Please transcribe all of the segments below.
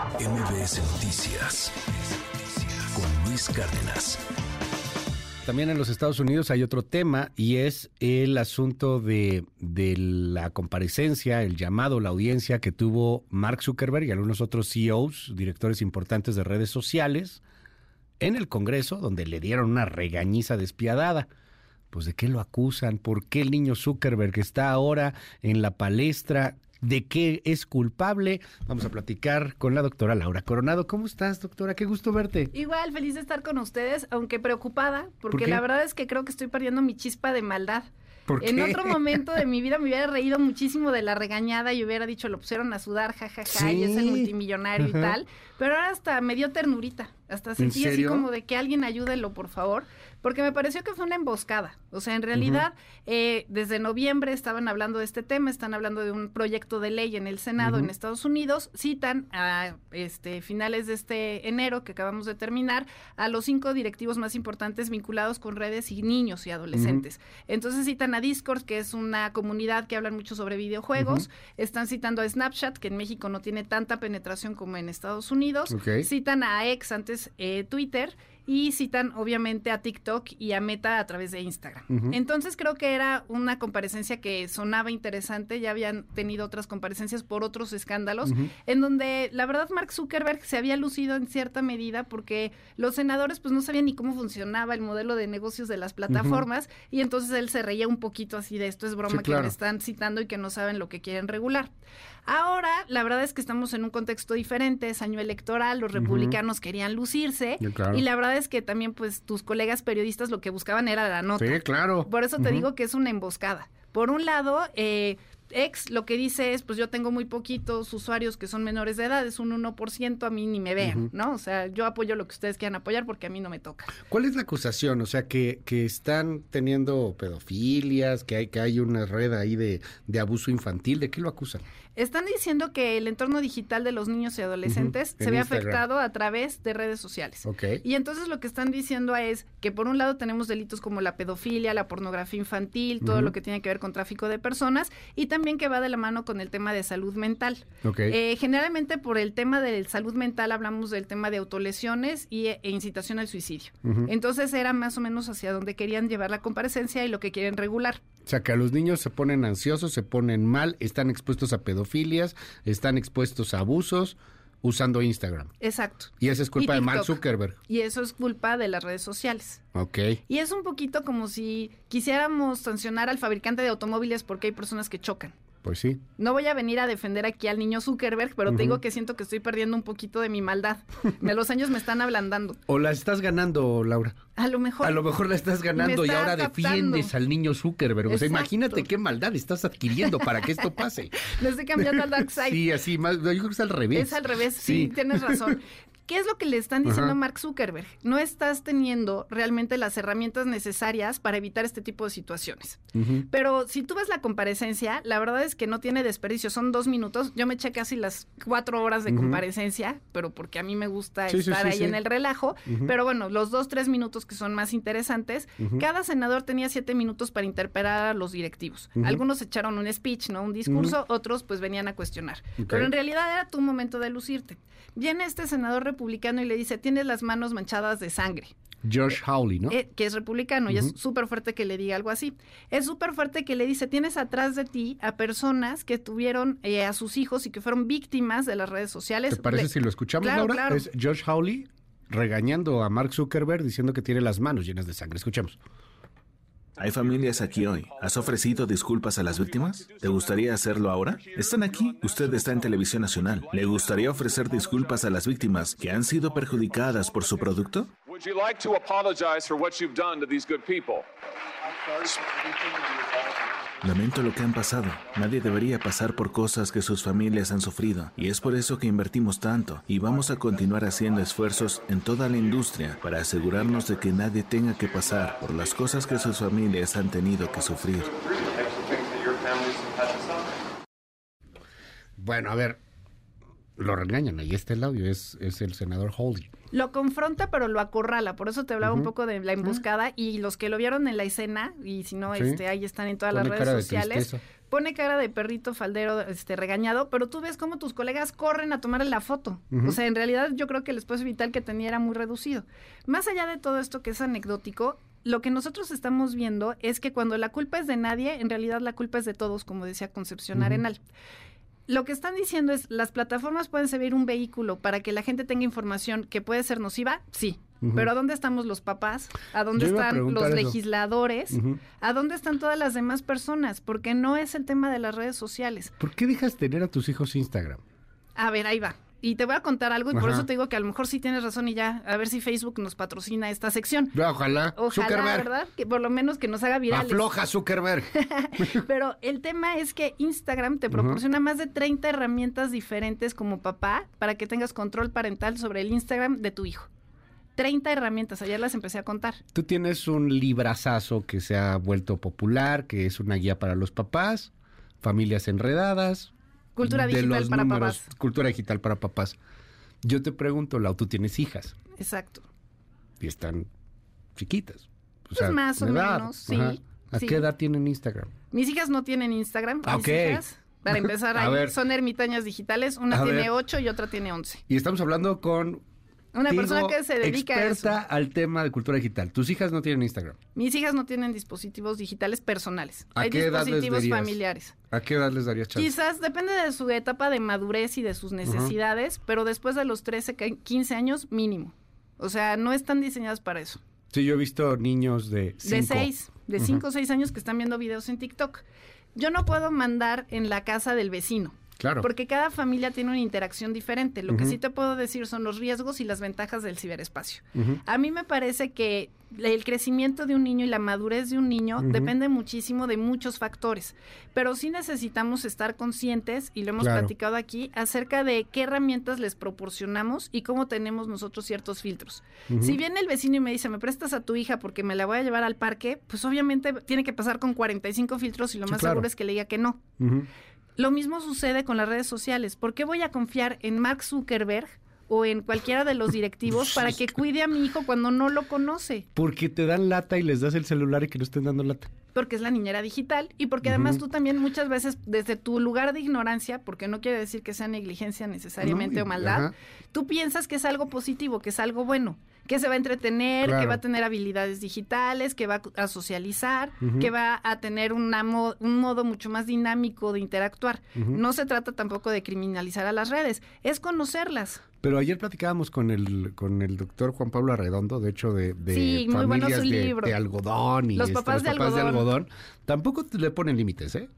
MBS Noticias con Luis Cárdenas. También en los Estados Unidos hay otro tema y es el asunto de, de, la comparecencia, el llamado, la audiencia que tuvo Mark Zuckerberg y algunos otros CEOs, directores importantes de redes sociales, en el Congreso, donde le dieron una regañiza despiadada. Pues de qué lo acusan, por qué el niño Zuckerberg está ahora en la palestra, de qué es culpable. Vamos a platicar con la doctora Laura Coronado. ¿Cómo estás, doctora? Qué gusto verte. Igual, feliz de estar con ustedes, aunque preocupada, porque la verdad es que creo que estoy perdiendo mi chispa de maldad. En otro momento de mi vida me hubiera reído muchísimo de la regañada y hubiera dicho, lo pusieron a sudar, jajaja, y es el multimillonario y tal. Pero ahora hasta me dio ternurita. Hasta sentí así como de que alguien ayúdelo, por favor porque me pareció que fue una emboscada. O sea, en realidad, eh, desde noviembre estaban hablando de este tema, están hablando de un proyecto de ley en el Senado en Estados Unidos, citan a este finales de este enero que acabamos de terminar a los cinco directivos más importantes vinculados con redes y niños y adolescentes. Entonces citan a Discord, que es una comunidad que hablan mucho sobre videojuegos, están citando a Snapchat, que en México no tiene tanta penetración como en Estados Unidos, citan a X, antes eh, Twitter, y citan obviamente a TikTok y a Meta a través de Instagram. Entonces creo que era una comparecencia que sonaba interesante, ya habían tenido otras comparecencias por otros escándalos, en donde la verdad Mark Zuckerberg se había lucido en cierta medida porque los senadores pues no sabían ni cómo funcionaba el modelo de negocios de las plataformas y entonces él se reía un poquito así de esto es broma que me están citando y que no saben lo que quieren regular. Ahora, la verdad es que estamos en un contexto diferente, es año electoral, los republicanos querían lucirse y la verdad es que también pues tus colegas periodistas lo que buscaban era la nota. Sí, claro. Por eso te digo que es una emboscada. Por un lado, eh, ex lo que dice es, pues yo tengo muy poquitos usuarios que son menores de edad, es un 1%, a mí ni me vean, ¿no? O sea, yo apoyo lo que ustedes quieran apoyar porque a mí no me toca. ¿Cuál es la acusación? O sea, que, que están teniendo pedofilias, que hay, que hay una red ahí de, de abuso infantil, ¿de qué lo acusan? Están diciendo que el entorno digital de los niños y adolescentes se ve afectado a través de redes sociales. Y entonces lo que están diciendo es que por un lado tenemos delitos como la pedofilia, la pornografía infantil, todo lo que tiene que ver con tráfico de personas y también que va de la mano con el tema de salud mental. Eh, generalmente por el tema de salud mental hablamos del tema de autolesiones y, e incitación al suicidio. Entonces era más o menos hacia donde querían llevar la comparecencia y lo que quieren regular. O sea, que a los niños se ponen ansiosos, se ponen mal, están expuestos a pedofilias, están expuestos a abusos usando Instagram. Exacto. Y eso es culpa de Mark Zuckerberg. Y eso es culpa de las redes sociales. Ok. Y es un poquito como si quisiéramos sancionar al fabricante de automóviles porque hay personas que chocan. Pues sí. No voy a venir a defender aquí al niño Zuckerberg, pero te digo que siento que estoy perdiendo un poquito de mi maldad. De los años me están ablandando. O la estás ganando, Laura. A lo mejor. A lo mejor la estás ganando y ahora defiendes al niño Zuckerberg. O sea, imagínate qué maldad estás adquiriendo para que esto pase. Le estoy cambiando al dark side. Sí, así, más, yo creo que es al revés. Es al revés, sí tienes razón. ¿Qué es lo que le están diciendo a Mark Zuckerberg? No estás teniendo realmente las herramientas necesarias para evitar este tipo de situaciones. Pero si tú ves la comparecencia, la verdad es que no tiene desperdicio. Son dos minutos. Yo me eché casi las cuatro horas de comparecencia, pero porque a mí me gusta estar ahí en el relajo. Pero bueno, los dos, tres minutos que son más interesantes, cada senador tenía siete minutos para interpelar a los directivos. Algunos echaron un speech, ¿no? Un discurso, otros pues venían a cuestionar. Pero en realidad era tu momento de lucirte. Viene este senador republicano y le dice, tienes las manos manchadas de sangre. George eh, Howley, ¿no? Eh, que es republicano y es súper fuerte que le diga algo así. Es súper fuerte que le dice, tienes atrás de ti a personas que tuvieron eh, a sus hijos y que fueron víctimas de las redes sociales. ¿Te parece si lo escuchamos ahora? Es George Howley regañando a Mark Zuckerberg diciendo que tiene las manos llenas de sangre. Escuchemos. Hay familias aquí hoy. ¿Has ofrecido disculpas a las víctimas? ¿Te gustaría hacerlo ahora? Están aquí. Usted está en televisión nacional. ¿Le gustaría ofrecer disculpas a las víctimas que han sido perjudicadas por su producto? Lamento lo que han pasado. Nadie debería pasar por cosas que sus familias han sufrido. Y es por eso que invertimos tanto y vamos a continuar haciendo esfuerzos en toda la industria para asegurarnos de que nadie tenga que pasar por las cosas que sus familias han tenido que sufrir. Bueno, a ver, lo regañan, ahí está el audio, es, es el senador Holdy. Lo confronta, pero lo acorrala, por eso te hablaba un poco de la emboscada y los que lo vieron en la escena, y si no, este, ahí están en todas las redes sociales, pone cara de perrito faldero este regañado, pero tú ves cómo tus colegas corren a tomarle la foto. O sea, en realidad yo creo que el espacio vital que tenía era muy reducido. Más allá de todo esto que es anecdótico, lo que nosotros estamos viendo es que cuando la culpa es de nadie, en realidad la culpa es de todos, como decía Concepción Arenal. Lo que están diciendo es, ¿las plataformas pueden servir un vehículo para que la gente tenga información que puede ser nociva? Sí. Pero ¿a dónde estamos los papás? ¿A dónde están los legisladores? ¿A dónde están todas las demás personas? Porque no es el tema de las redes sociales. ¿Por qué dejas tener a tus hijos Instagram? A ver, ahí va. Y te voy a contar algo y por eso te digo que a lo mejor sí tienes razón y ya, a ver si Facebook nos patrocina esta sección. Ojalá. Ojalá, ¿verdad? Que por lo menos que nos haga viral. Afloja Zuckerberg. Pero el tema es que Instagram te proporciona más de 30 herramientas diferentes como papá para que tengas control parental sobre el Instagram de tu hijo. 30 herramientas, ayer las empecé a contar. Tú tienes un librazazo que se ha vuelto popular, que es una guía para los papás, familias enredadas, Cultura digital para papás. Cultura digital para papás. Yo te pregunto, Lau, tú tienes hijas. Exacto. Y están chiquitas. O pues más o menos, sí. ¿A qué edad tienen Instagram? Mis hijas no tienen Instagram. Mis hijas, para empezar, son ermitañas digitales. Una tiene 8 y otra tiene 11. Y estamos hablando con una persona que se dedica a eso. al tema de cultura digital. ¿Tus hijas no tienen Instagram? Mis hijas no tienen dispositivos digitales personales. Hay dispositivos familiares. ¿A qué edad les darías chance? Quizás depende de su etapa de madurez y de sus necesidades, pero después de los 13, 15 años mínimo. O sea, no están diseñadas para eso. Sí, yo he visto niños de 5. De 6, de 5 o 6 años que están viendo videos en TikTok. Yo no puedo mandar en la casa del vecino. Porque cada familia tiene una interacción diferente. Lo que sí te puedo decir son los riesgos y las ventajas del ciberespacio. A mí me parece que el crecimiento de un niño y la madurez de un niño depende muchísimo de muchos factores, pero sí necesitamos estar conscientes, y lo hemos platicado aquí, acerca de qué herramientas les proporcionamos y cómo tenemos nosotros ciertos filtros. Si viene el vecino y me dice, me prestas a tu hija porque me la voy a llevar al parque, pues obviamente tiene que pasar con 45 filtros y lo más seguro es que le diga que no. Lo mismo sucede con las redes sociales. ¿Por qué voy a confiar en Mark Zuckerberg o en cualquiera de los directivos para que cuide a mi hijo cuando no lo conoce? Porque te dan lata y les das el celular y que no estén dando lata. Porque es la niñera digital y porque además tú también muchas veces desde tu lugar de ignorancia, porque no quiere decir que sea negligencia necesariamente o maldad, tú piensas que es algo positivo, que es algo bueno que se va a entretener, que va a tener habilidades digitales, que va a socializar, que va a tener un modo mucho más dinámico de interactuar. No se trata tampoco de criminalizar a las redes, es conocerlas. Pero ayer platicábamos con el con el doctor Juan Pablo Arredondo, de hecho, de, de familias de, algodón y los este, papás, de, algodón. Tampoco le ponen límites, ¿eh?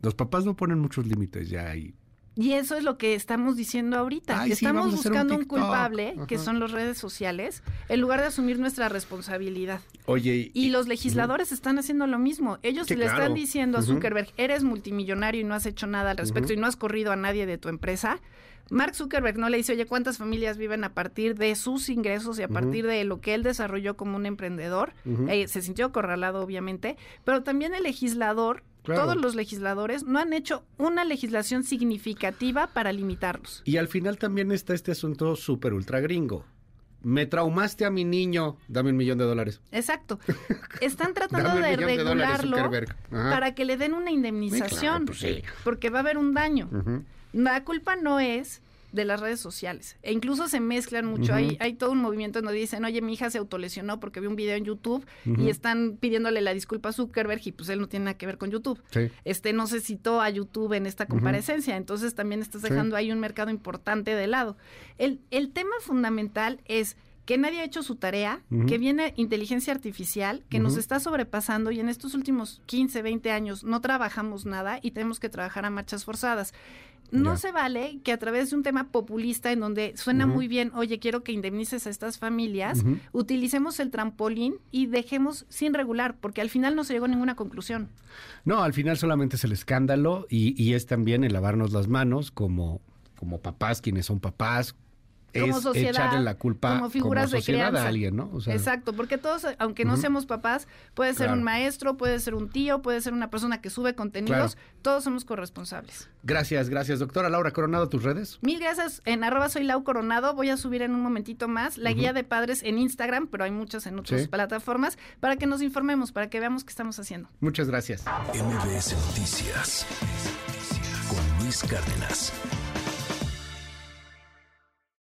Los papás no ponen muchos límites ya ahí. Y eso es lo que estamos diciendo ahorita. estamos buscando un, culpable, que son las redes sociales, en lugar de asumir nuestra responsabilidad. Oye. Y, los legisladores están haciendo lo mismo. Ellos le están diciendo a Zuckerberg, eres multimillonario y no has hecho nada al respecto y no has corrido a nadie de tu empresa. Mark Zuckerberg no le dice, oye, ¿cuántas familias viven a partir de sus ingresos y a partir de lo que él desarrolló como un emprendedor? Eh, se sintió acorralado, obviamente, pero también el legislador todos los legisladores no han hecho una legislación significativa para limitarlos. Y al final también está este asunto súper ultra gringo. Me traumaste a mi niño, dame un millón de dólares. Exacto. Están tratando de regularlo para que le den una indemnización, pues porque va a haber un daño. La culpa no es de las redes sociales. E incluso se mezclan mucho. hay, hay todo un movimiento donde dicen, oye, mi hija se autolesionó porque vio un video en YouTube y están pidiéndole la disculpa a Zuckerberg y pues él no tiene nada que ver con YouTube. Este no se citó a YouTube en esta comparecencia, entonces también estás dejando ahí un mercado importante de lado. El, el tema fundamental es que nadie ha hecho su tarea, que viene inteligencia artificial, que nos está sobrepasando y en estos últimos 15, 20 años no trabajamos nada y tenemos que trabajar a marchas forzadas. No se vale que a través de un tema populista en donde suena muy bien, oye, quiero que indemnices a estas familias, utilicemos el trampolín y dejemos sin regular, porque al final no se llegó a ninguna conclusión. No, al final solamente es el escándalo y, y es también el lavarnos las manos como, como papás, quienes son papás, como es sociedad, echarle la culpa como figuras como sociedad de crianza. a alguien, ¿no? O sea, Exacto, porque todos, aunque no seamos papás, puede ser Claro. un maestro, puede ser un tío, puede ser una persona que sube contenidos, todos somos corresponsables. Gracias, gracias, doctora Laura Coronado, tus redes. Mil gracias. En arroba soy Lau Coronado. Voy a subir en un momentito más la guía de padres en Instagram, pero hay muchas en otras Sí. plataformas, para que nos informemos, para que veamos qué estamos haciendo. Muchas gracias. MBS Noticias con Luis Cárdenas.